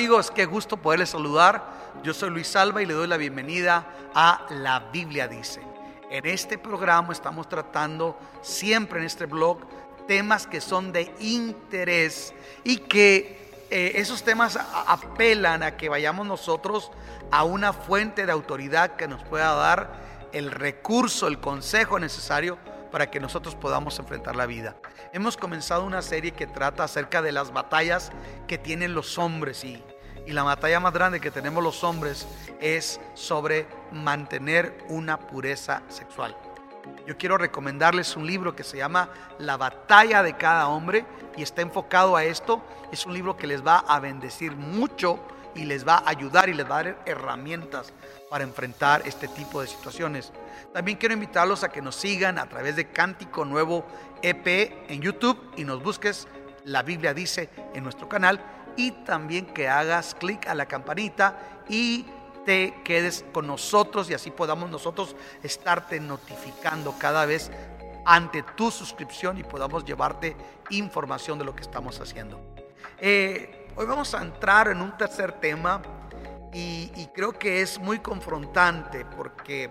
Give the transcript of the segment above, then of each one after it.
Amigos, qué gusto poderles saludar. Yo soy Luis Salva y le doy la bienvenida a La Biblia Dice. En este programa estamos tratando siempre en este blog temas que son de interés y que eh, esos temas apelan a que vayamos nosotros a una fuente de autoridad que nos pueda dar el recurso, el consejo necesario para que nosotros podamos enfrentar la vida. Hemos comenzado una serie que trata acerca de las batallas que tienen los hombres y, y la batalla más grande que tenemos los hombres es sobre mantener una pureza sexual. Yo quiero recomendarles un libro que se llama La batalla de cada hombre y está enfocado a esto. Es un libro que les va a bendecir mucho y les va a ayudar y les va a dar herramientas para enfrentar este tipo de situaciones. También quiero invitarlos a que nos sigan a través de Cántico Nuevo EP en YouTube y nos busques La Biblia dice en nuestro canal y también que hagas clic a la campanita y te quedes con nosotros y así podamos nosotros estarte notificando cada vez ante tu suscripción y podamos llevarte información de lo que estamos haciendo. Eh, hoy vamos a entrar en un tercer tema y, creo que es muy confrontante porque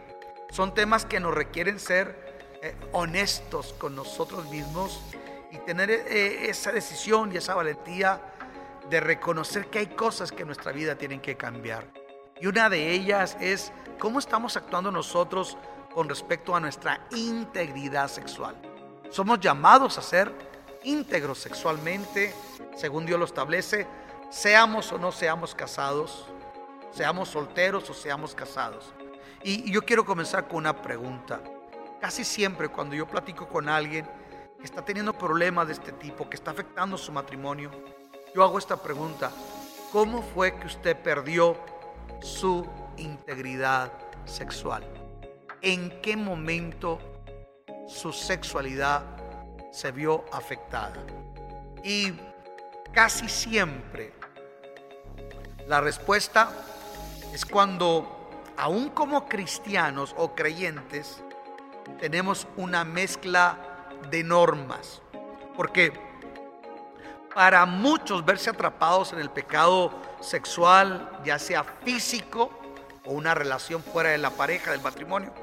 son temas que nos requieren ser eh, honestos con nosotros mismos y tener eh, esa decisión y esa valentía de reconocer que hay cosas que en nuestra vida tienen que cambiar. Y una de ellas es cómo estamos actuando nosotros con respecto a nuestra integridad sexual. Somos llamados a ser íntegros sexualmente, según Dios lo establece, seamos o no seamos casados, seamos solteros o seamos casados. Y, yo quiero comenzar con una pregunta. Casi siempre cuando yo platico con alguien que está teniendo problemas de este tipo, que está afectando su matrimonio, yo hago esta pregunta. ¿Cómo fue que usted perdió su integridad sexual? ¿En qué momento su sexualidad se vio afectada? Y casi siempre la respuesta es cuando aún como cristianos o creyentes, tenemos una mezcla de normas. Porque para muchos verse atrapados en el pecado sexual, ya sea físico o una relación fuera de la pareja, del matrimonio,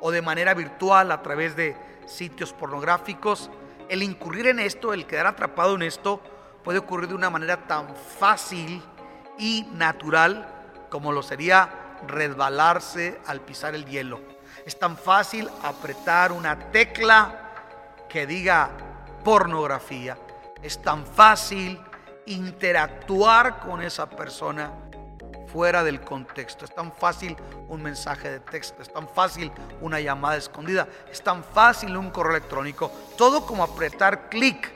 o de manera virtual a través de sitios pornográficos, el incurrir en esto, el quedar atrapado en esto, puede ocurrir de una manera tan fácil y natural como lo sería resbalarse al pisar el hielo. Es tan fácil apretar una tecla que diga pornografía. Es tan fácil interactuar con esa persona fuera del contexto. Es tan fácil un mensaje de texto, es tan fácil una llamada escondida, es tan fácil un correo electrónico. Todo como apretar clic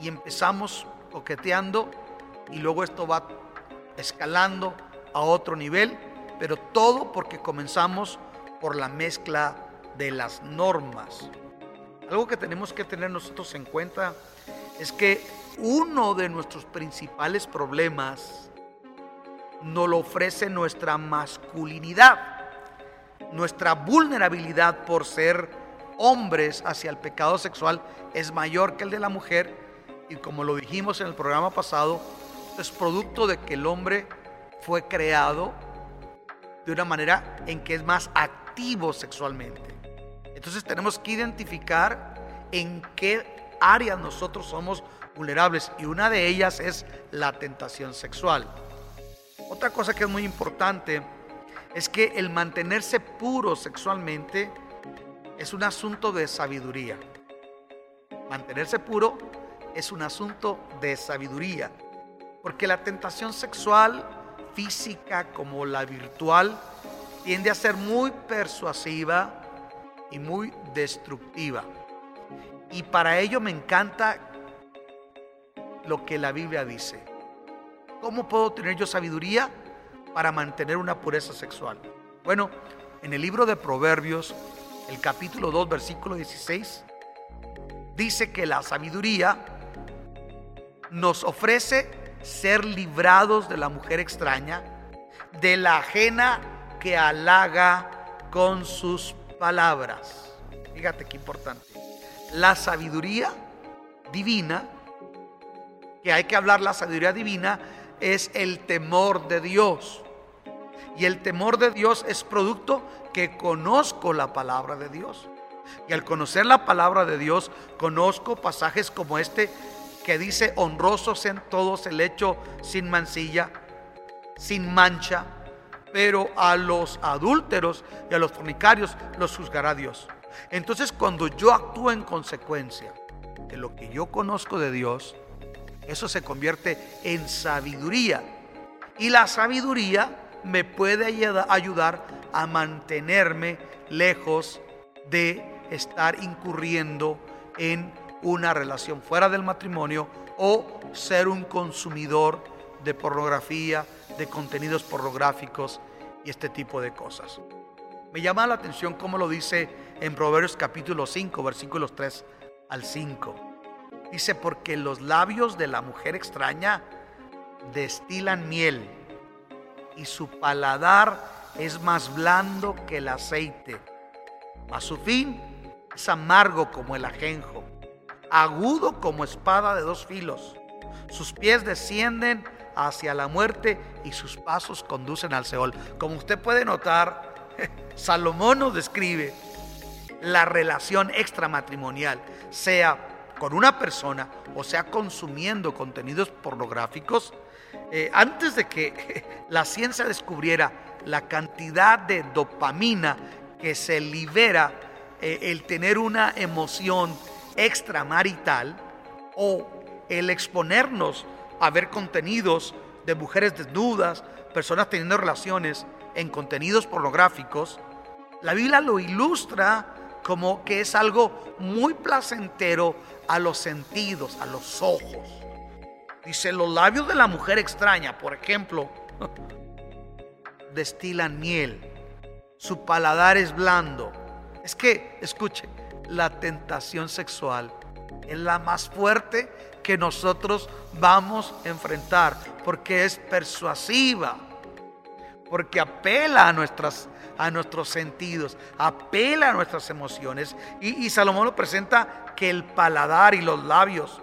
y empezamos coqueteando y luego esto va escalando a otro nivel, pero todo porque comenzamos por la mezcla de las normas. Algo que tenemos que tener nosotros en cuenta es que uno de nuestros principales problemas nos lo ofrece nuestra masculinidad, nuestra vulnerabilidad por ser hombres hacia el pecado sexual es mayor que el de la mujer y como lo dijimos en el programa pasado, es producto de que el hombre fue creado de una manera en que es más activo sexualmente. Entonces tenemos que identificar en qué áreas nosotros somos vulnerables y una de ellas es la tentación sexual. Otra cosa que es muy importante es que el mantenerse puro sexualmente es un asunto de sabiduría. Mantenerse puro es un asunto de sabiduría, porque la tentación sexual física como la virtual tiende a ser muy persuasiva y muy destructiva. Y para ello me encanta lo que la Biblia dice. ¿Cómo puedo tener yo sabiduría para mantener una pureza sexual? Bueno, en el libro de Proverbios, el capítulo 2, versículo 16, dice que la sabiduría nos ofrece ser librados de la mujer extraña, de la ajena que halaga con sus palabras. Fíjate qué importante. La sabiduría divina, que hay que hablar la sabiduría divina, es el temor de Dios. Y el temor de Dios es producto que conozco la palabra de Dios. Y al conocer la palabra de Dios, conozco pasajes como este que dice, honrosos en todos el hecho sin mancilla, sin mancha, pero a los adúlteros y a los fornicarios los juzgará Dios. Entonces cuando yo actúo en consecuencia de lo que yo conozco de Dios, eso se convierte en sabiduría. Y la sabiduría me puede ayudar a mantenerme lejos de estar incurriendo en una relación fuera del matrimonio o ser un consumidor de pornografía, de contenidos pornográficos y este tipo de cosas. Me llama la atención cómo lo dice en Proverbios capítulo 5, versículos 3 al 5. Dice, porque los labios de la mujer extraña destilan miel y su paladar es más blando que el aceite, mas su fin es amargo como el ajenjo, agudo como espada de dos filos. Sus pies descienden hacia la muerte y sus pasos conducen al Seol. Como usted puede notar, Salomón nos describe la relación extramatrimonial, sea con una persona o sea consumiendo contenidos pornográficos, eh, antes de que la ciencia descubriera la cantidad de dopamina que se libera eh, el tener una emoción extramarital o el exponernos a ver contenidos de mujeres desnudas, personas teniendo relaciones en contenidos pornográficos, la Biblia lo ilustra como que es algo muy placentero a los sentidos, a los ojos. Dice, los labios de la mujer extraña, por ejemplo, destilan miel, su paladar es blando. Es que, escuche, la tentación sexual es la más fuerte que nosotros vamos a enfrentar, porque es persuasiva, porque apela a, nuestras, a nuestros sentidos, apela a nuestras emociones. Y, y Salomón lo presenta que el paladar y los labios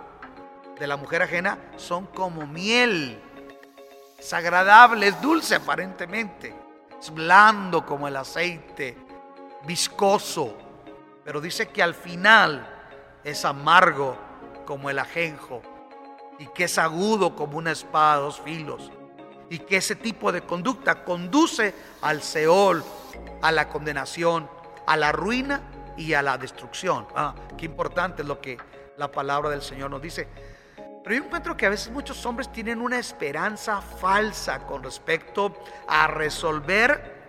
de la mujer ajena son como miel. Es agradable, es dulce aparentemente. Es blando como el aceite, viscoso. Pero dice que al final es amargo como el ajenjo y que es agudo como una espada dos filos. Y que ese tipo de conducta conduce al Seol, a la condenación, a la ruina y a la destrucción. Ah, qué importante es lo que la palabra del Señor nos dice. Pero yo encuentro que a veces muchos hombres tienen una esperanza falsa con respecto a resolver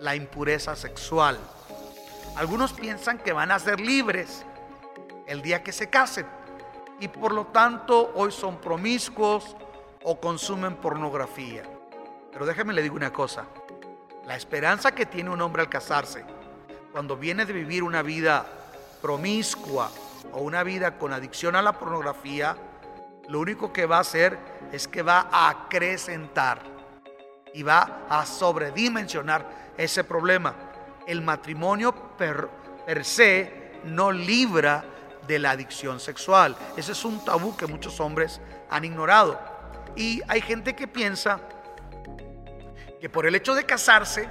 la impureza sexual. Algunos piensan que van a ser libres el día que se casen y por lo tanto hoy son promiscuos o consumen pornografía. Pero déjeme le digo una cosa, la esperanza que tiene un hombre al casarse cuando viene de vivir una vida promiscua o una vida con adicción a la pornografía, lo único que va a hacer es que va a acrecentar y va a sobredimensionar ese problema. El matrimonio per, se no libra de la adicción sexual. Ese es un tabú que muchos hombres han ignorado. Y hay gente que piensa que por el hecho de casarse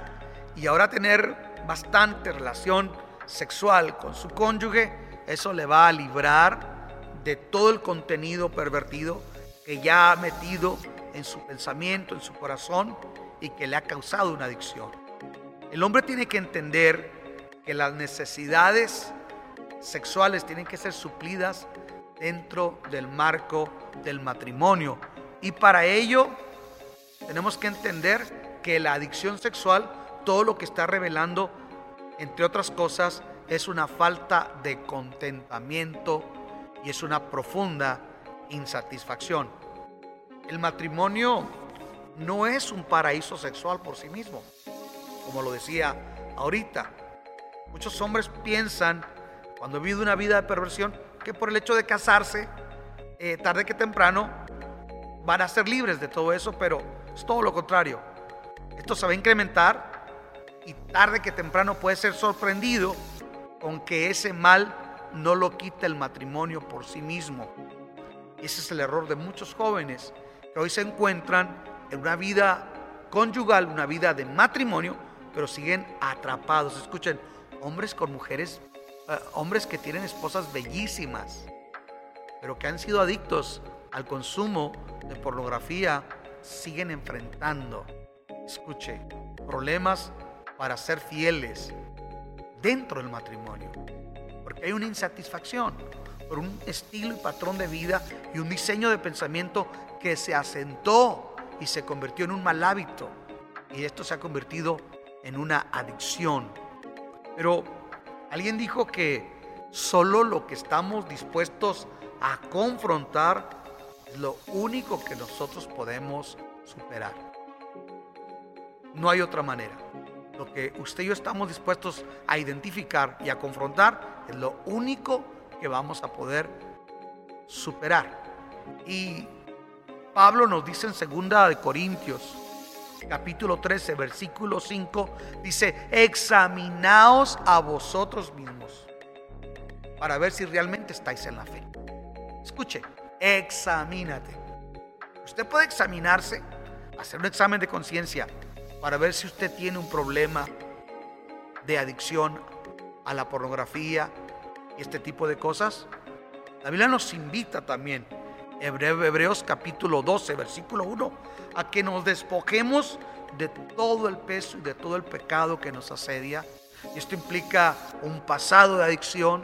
y ahora tener bastante relación sexual con su cónyuge, eso le va a librar de todo el contenido pervertido que ya ha metido en su pensamiento, en su corazón y que le ha causado una adicción. El hombre tiene que entender que las necesidades sexuales tienen que ser suplidas dentro del marco del matrimonio. Y para ello tenemos que entender que la adicción sexual, todo lo que está revelando, entre otras cosas, es una falta de contentamiento y es una profunda insatisfacción. El matrimonio no es un paraíso sexual por sí mismo, como lo decía ahorita. Muchos hombres piensan, cuando viven una vida de perversión, que por el hecho de casarse, eh, tarde que temprano, van a ser libres de todo eso, pero es todo lo contrario. Esto se va a incrementar y tarde que temprano puede ser sorprendido con que ese mal no lo quita el matrimonio por sí mismo. Ese es el error de muchos jóvenes que hoy se encuentran en una vida conyugal, una vida de matrimonio, pero siguen atrapados. Escuchen, hombres con mujeres, eh, hombres que tienen esposas bellísimas, pero que han sido adictos al consumo de pornografía, siguen enfrentando, escuche, problemas para ser fieles dentro del matrimonio. Porque hay una insatisfacción por un estilo y patrón de vida y un diseño de pensamiento que se asentó y se convirtió en un mal hábito. Y esto se ha convertido en una adicción. Pero alguien dijo que solo lo que estamos dispuestos a confrontar es lo único que nosotros podemos superar. No hay otra manera. Lo que usted y yo estamos dispuestos a identificar y a confrontar es lo único que vamos a poder superar. Y Pablo nos dice en segunda de Corintios, capítulo 13, versículo 5, dice, examinaos a vosotros mismos para ver si realmente estáis en la fe. Escuche, examínate. Usted puede examinarse, hacer un examen de conciencia para ver si usted tiene un problema de adicción a la pornografía y este tipo de cosas. La Biblia nos invita también Hebreos capítulo 12, versículo 1, a que nos despojemos de todo el peso y de todo el pecado que nos asedia. Y esto implica un pasado de adicción,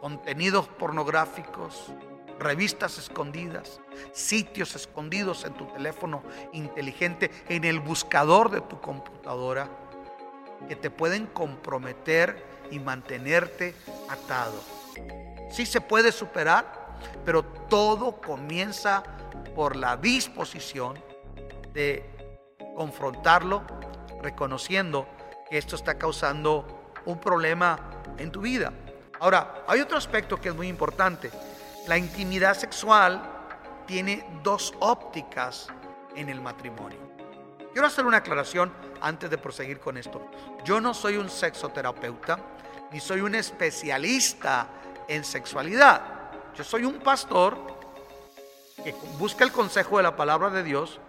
contenidos pornográficos, revistas escondidas, sitios escondidos en tu teléfono inteligente, en el buscador de tu computadora, que te pueden comprometer y mantenerte atado. Si se puede superar, pero todo comienza por la disposición de confrontarlo, reconociendo que esto está causando un problema en tu vida. Ahora, hay otro aspecto que es muy importante. La intimidad sexual tiene dos ópticas en el matrimonio. Quiero hacer una aclaración antes de proseguir con esto. Yo no soy un sexoterapeuta, ni soy un especialista en sexualidad. Yo soy un pastor que busca el consejo de la palabra de Dios,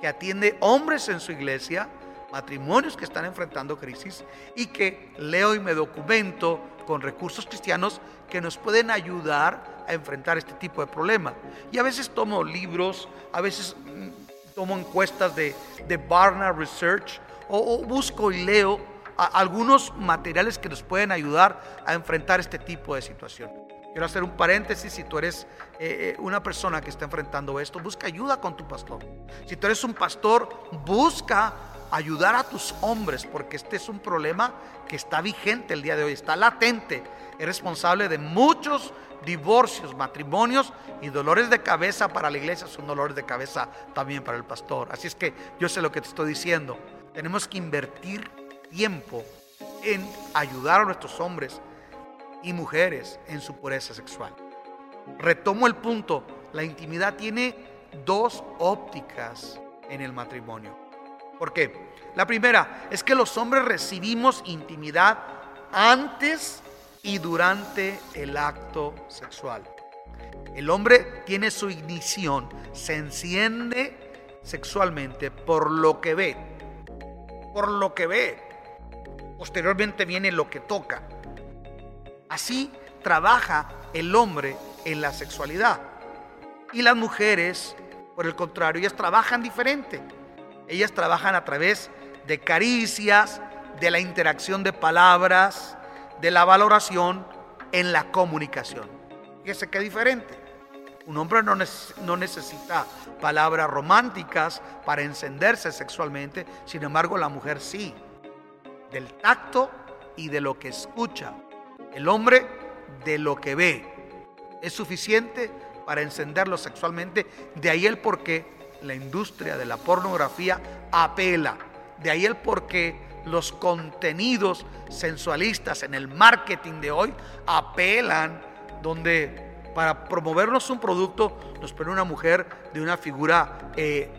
que atiende hombres en su iglesia, matrimonios que están enfrentando crisis y que leo y me documento con recursos cristianos que nos pueden ayudar a enfrentar este tipo de problema. Y a veces tomo libros, a veces mm, tomo encuestas de, de Barna Research o, busco y leo algunos materiales que nos pueden ayudar a enfrentar este tipo de situación. Quiero hacer un paréntesis, si tú eres eh, eh, una persona que está enfrentando esto, busca ayuda con tu pastor. Si tú eres un pastor, busca ayudar a tus hombres, porque este es un problema que está vigente el día de hoy, está latente, es responsable de muchos divorcios, matrimonios y dolores de cabeza para la iglesia, son dolores de cabeza también para el pastor. Así es que yo sé lo que te estoy diciendo, tenemos que invertir tiempo en ayudar a nuestros hombres y mujeres en su pureza sexual. Retomo el punto, la intimidad tiene dos ópticas en el matrimonio. ¿Por qué? La primera es que los hombres recibimos intimidad antes y durante el acto sexual. El hombre tiene su ignición, se enciende sexualmente por lo que ve, por lo que ve. Posteriormente viene lo que toca. Así trabaja el hombre en la sexualidad. Y las mujeres, por el contrario, ellas trabajan diferente. Ellas trabajan a través de caricias, de la interacción de palabras, de la valoración en la comunicación. Fíjese qué diferente. Un hombre no, no, necesita palabras románticas para encenderse sexualmente, sin embargo la mujer sí, del tacto y de lo que escucha. El hombre de lo que ve es suficiente para encenderlo sexualmente. De ahí el por qué la industria de la pornografía apela. De ahí el por qué los contenidos sensualistas en el marketing de hoy apelan donde para promovernos un producto nos pone una mujer de una figura eh,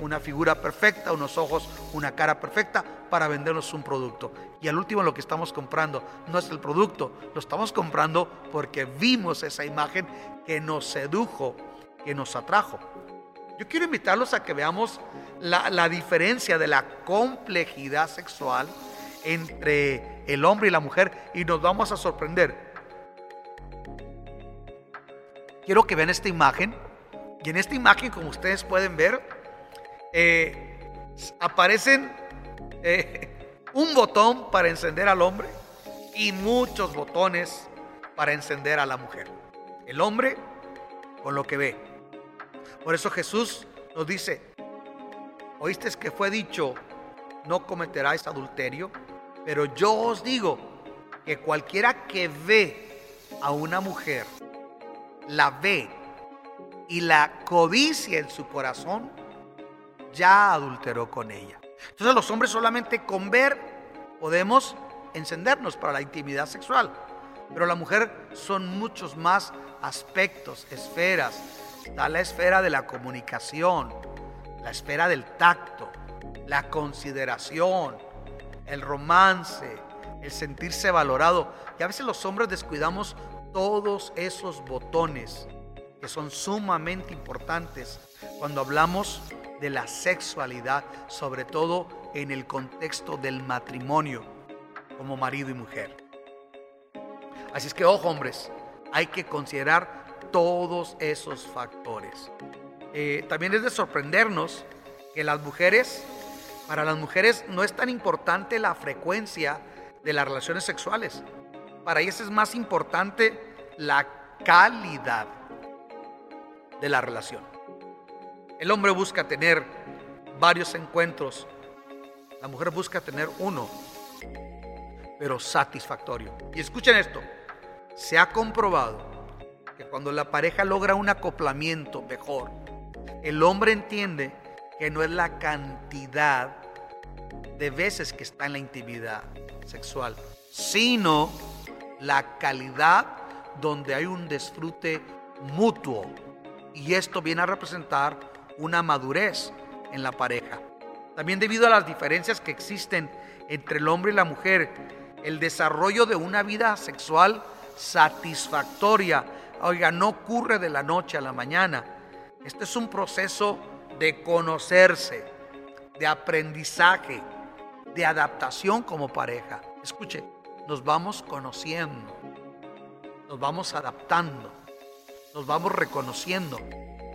una figura perfecta, unos ojos, una cara perfecta para vendernos un producto. Y al último lo que estamos comprando no es el producto, lo estamos comprando porque vimos esa imagen que nos sedujo que nos atrajo. Yo quiero invitarlos a que veamos la, diferencia de la complejidad sexual entre el hombre y la mujer y nos vamos a sorprender. Quiero que vean esta imagen y en esta imagen, como ustedes pueden ver, eh, aparecen eh, un botón para encender al hombre y muchos botones para encender a la mujer. El hombre con lo que ve. Por eso Jesús nos dice, oíste que fue dicho, no cometerás adulterio, pero yo os digo que cualquiera que ve a una mujer, la ve y la codicia en su corazón, ya adulteró con ella. Entonces los hombres solamente con ver podemos encendernos para la intimidad sexual. Pero la mujer son muchos más aspectos, esferas. Está la esfera de la comunicación, la esfera del tacto, la consideración, el romance, el sentirse valorado. Y a veces los hombres descuidamos todos esos botones que son sumamente importantes cuando hablamos de la sexualidad, sobre todo en el contexto del matrimonio como marido y mujer. Así es que, ojo hombres, hay que considerar todos esos factores. Eh, también es de sorprendernos que las mujeres, para las mujeres no es tan importante la frecuencia de las relaciones sexuales. Para ellas es más importante la calidad de la relación. El hombre busca tener varios encuentros, la mujer busca tener uno, pero satisfactorio. Y escuchen esto, se ha comprobado que cuando la pareja logra un acoplamiento mejor, el hombre entiende que no es la cantidad de veces que está en la intimidad sexual, sino la calidad donde hay un disfrute mutuo y esto viene a representar una madurez en la pareja. También debido a las diferencias que existen entre el hombre y la mujer, el desarrollo de una vida sexual satisfactoria, oiga, no ocurre de la noche a la mañana. Este es un proceso de conocerse, de aprendizaje, de adaptación como pareja. Escuche, nos vamos conociendo, nos vamos adaptando nos vamos reconociendo.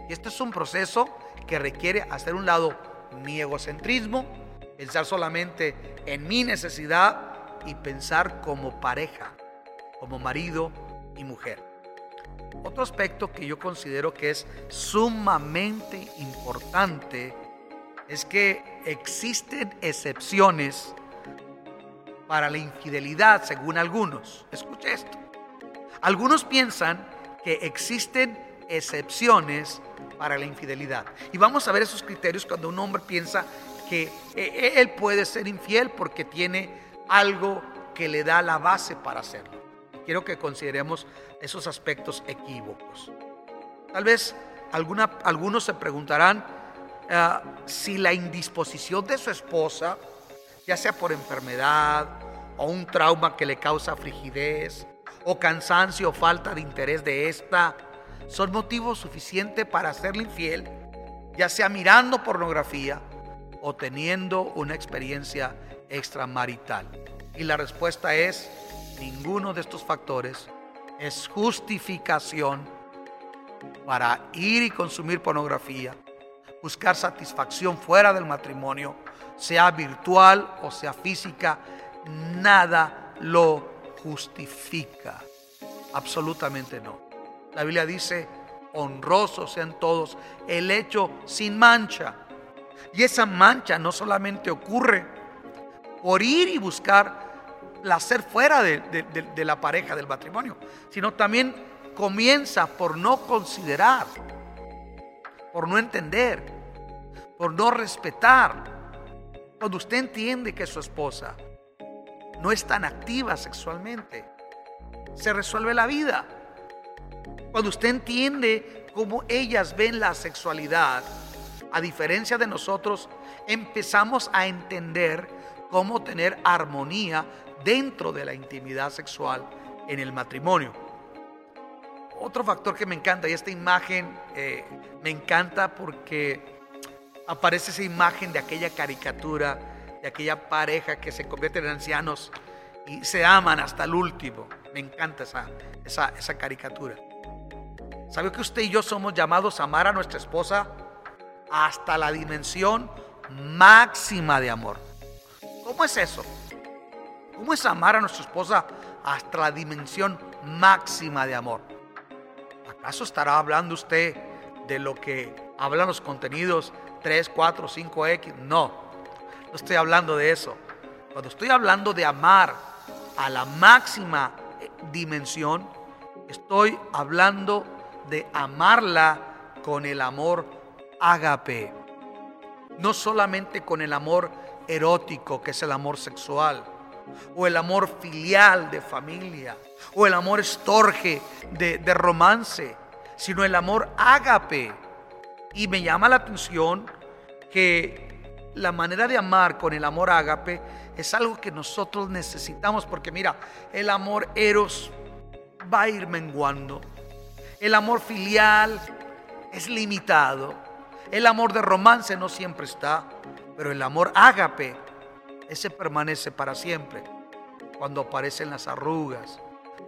Y este es un proceso que requiere hacer un lado mi egocentrismo, pensar solamente en mi necesidad y pensar como pareja, como marido y mujer. Otro aspecto que yo considero que es sumamente importante es que existen excepciones para la infidelidad según algunos. Escuche esto. Algunos piensan que existen excepciones para la infidelidad. Y vamos a ver esos criterios cuando un hombre piensa que eh, eh, él puede ser infiel porque tiene algo que le da la base para hacerlo. Quiero que consideremos esos aspectos equívocos. Tal vez algunos se preguntarán ah, si la indisposición de su esposa, ya sea por enfermedad o un trauma que le causa frigidez, o cansancio o falta de interés de esta son motivos suficientes para hacerle infiel, ya sea mirando pornografía o teniendo una experiencia extramarital. Y la respuesta es, ninguno de estos factores es justificación para ir y consumir pornografía, buscar satisfacción fuera del matrimonio, sea virtual o sea física, nada lo justifica. Absolutamente no. La Biblia dice, honrosos sean todos, el hecho sin mancha. Y esa mancha no solamente ocurre por ir y buscar placer fuera de, de la pareja, del matrimonio, sino también comienza por no considerar, por no entender, por no respetar. Cuando usted entiende que su esposa no es tan activa sexualmente, se resuelve la vida. Cuando usted entiende cómo ellas ven la sexualidad, a diferencia de nosotros, empezamos a entender cómo tener armonía dentro de la intimidad sexual en el matrimonio. otro factor que me encanta, y esta imagen eh, me encanta porque aparece esa imagen de aquella caricatura, de aquella pareja que se convierte en ancianos y se aman hasta el último. Me encanta esa, esa, esa caricatura. ¿Sabe que usted y yo somos llamados a amar a nuestra esposa hasta la dimensión máxima de amor? ¿Cómo es eso? ¿Cómo es amar a nuestra esposa hasta la dimensión máxima de amor? ¿Acaso estará hablando usted de lo que hablan los contenidos 3, 4, 5X? No, no estoy hablando de eso. Cuando estoy hablando de amar a la máxima dimensión, estoy hablando de amarla con el amor ágape. No solamente con el amor erótico, que es el amor sexual, o el amor filial de familia, o el amor estorge de, de romance, sino el amor ágape. Y me llama la atención que la manera de amar con el amor ágape es algo que nosotros necesitamos, porque mira, el amor eros va a ir menguando. El amor filial es limitado. El amor de romance no siempre está, pero el amor ágape, ese permanece para siempre. Cuando aparecen las arrugas,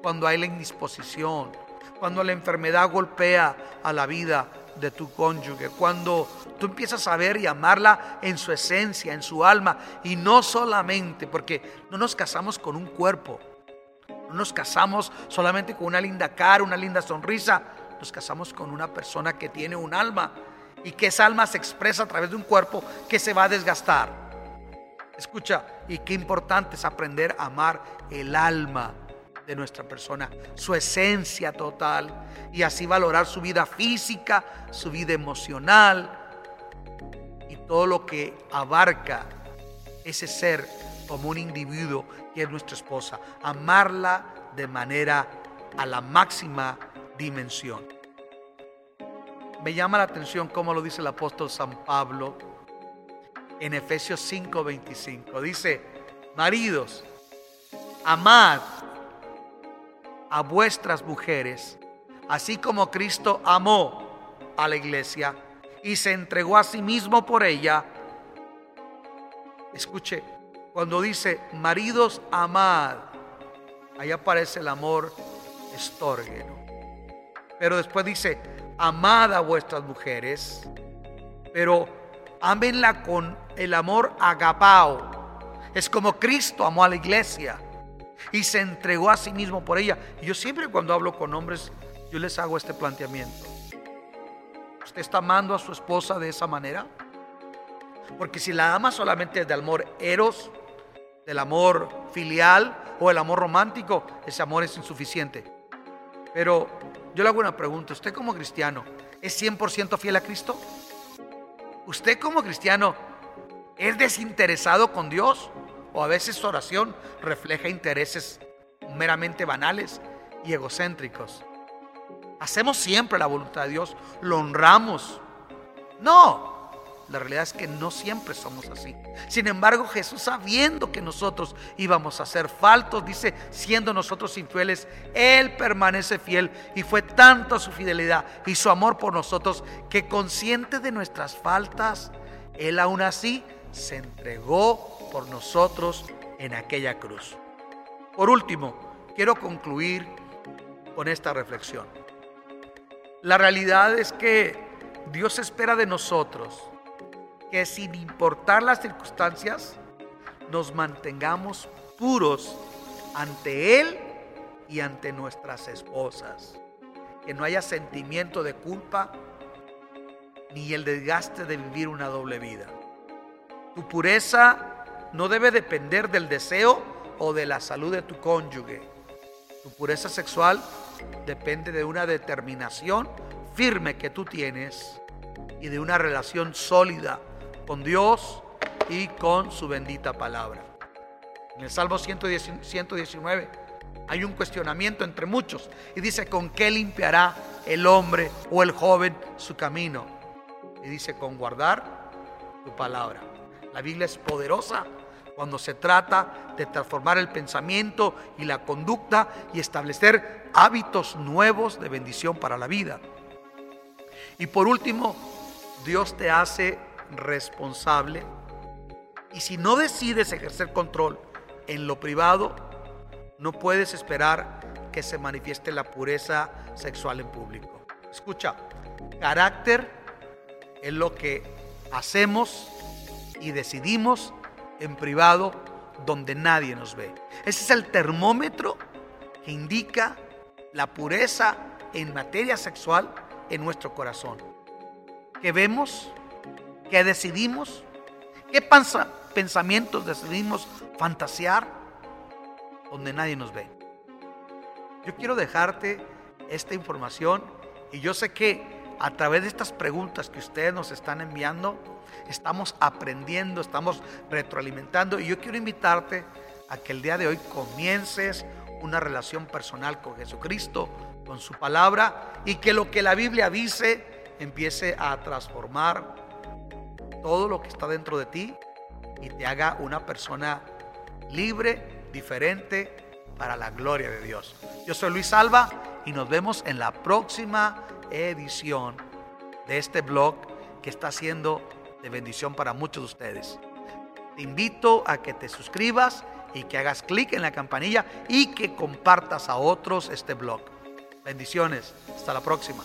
cuando hay la indisposición, cuando la enfermedad golpea a la vida de tu cónyuge, cuando tú empiezas a ver y amarla en su esencia, en su alma, y no solamente, porque no nos casamos con un cuerpo, no nos casamos solamente con una linda cara, una linda sonrisa. Nos casamos con una persona que tiene un alma y que esa alma se expresa a través de un cuerpo que se va a desgastar. Escucha, y qué importante es aprender a amar el alma de nuestra persona, su esencia total, y así valorar su vida física, su vida emocional y todo lo que abarca ese ser como un individuo que es nuestra esposa. Amarla de manera a la máxima dimensión. Me llama la atención cómo lo dice el apóstol San Pablo en Efesios 5:25. Dice, maridos, amad a vuestras mujeres, así como Cristo amó a la iglesia y se entregó a sí mismo por ella. Escuche, cuando dice, maridos, amad, ahí aparece el amor estorgueno. Pero después dice, amad a vuestras mujeres, pero ámenla con el amor agapao. Es como Cristo amó a la iglesia y se entregó a sí mismo por ella. Y yo siempre cuando hablo con hombres, yo les hago este planteamiento. ¿Usted está amando a su esposa de esa manera? Porque si la ama solamente de amor eros, del amor filial o el amor romántico, ese amor es insuficiente. Pero yo le hago una pregunta, ¿usted como cristiano es 100% fiel a Cristo? ¿Usted como cristiano es desinteresado con Dios? ¿O a veces su oración refleja intereses meramente banales y egocéntricos? ¿Hacemos siempre la voluntad de Dios? ¿Lo honramos? No, la realidad es que no siempre somos así. Sin embargo, Jesús sabiendo que nosotros íbamos a ser faltos, dice, siendo nosotros infieles, Él permanece fiel y fue tanto su fidelidad y su amor por nosotros que consciente de nuestras faltas, Él aún así se entregó por nosotros en aquella cruz. Por último, quiero concluir con esta reflexión. La realidad es que Dios espera de nosotros que sin importar las circunstancias, nos mantengamos puros ante Él y ante nuestras esposas. Que no haya sentimiento de culpa ni el desgaste de vivir una doble vida. Tu pureza no debe depender del deseo o de la salud de tu cónyuge. Tu pureza sexual depende de una determinación firme que tú tienes y de una relación sólida con Dios y con su bendita palabra. En el Salmo 119 hay un cuestionamiento entre muchos y dice, ¿con qué limpiará el hombre o el joven su camino? Y dice, con guardar tu palabra. La Biblia es poderosa cuando se trata de transformar el pensamiento y la conducta y establecer hábitos nuevos de bendición para la vida. Y por último, Dios te hace responsable. Y si no decides ejercer control en lo privado, no puedes esperar que se manifieste la pureza sexual en público. Escucha, carácter es lo que hacemos y decidimos en privado donde nadie nos ve. Ese es el termómetro que indica la pureza en materia sexual en nuestro corazón. ¿Qué vemos? ¿Qué decidimos? ¿Qué pensamientos decidimos fantasear donde nadie nos ve? Yo quiero dejarte esta información y yo sé que a través de estas preguntas que ustedes nos están enviando, estamos aprendiendo, estamos retroalimentando y yo quiero invitarte a que el día de hoy comiences una relación personal con Jesucristo, con su palabra y que lo que la Biblia dice empiece a transformar todo lo que está dentro de ti y te haga una persona libre, diferente, para la gloria de Dios. Yo soy Luis Alba y nos vemos en la próxima edición de este blog que está siendo de bendición para muchos de ustedes. Te invito a que te suscribas y que hagas clic en la campanilla y que compartas a otros este blog. Bendiciones. Hasta la próxima.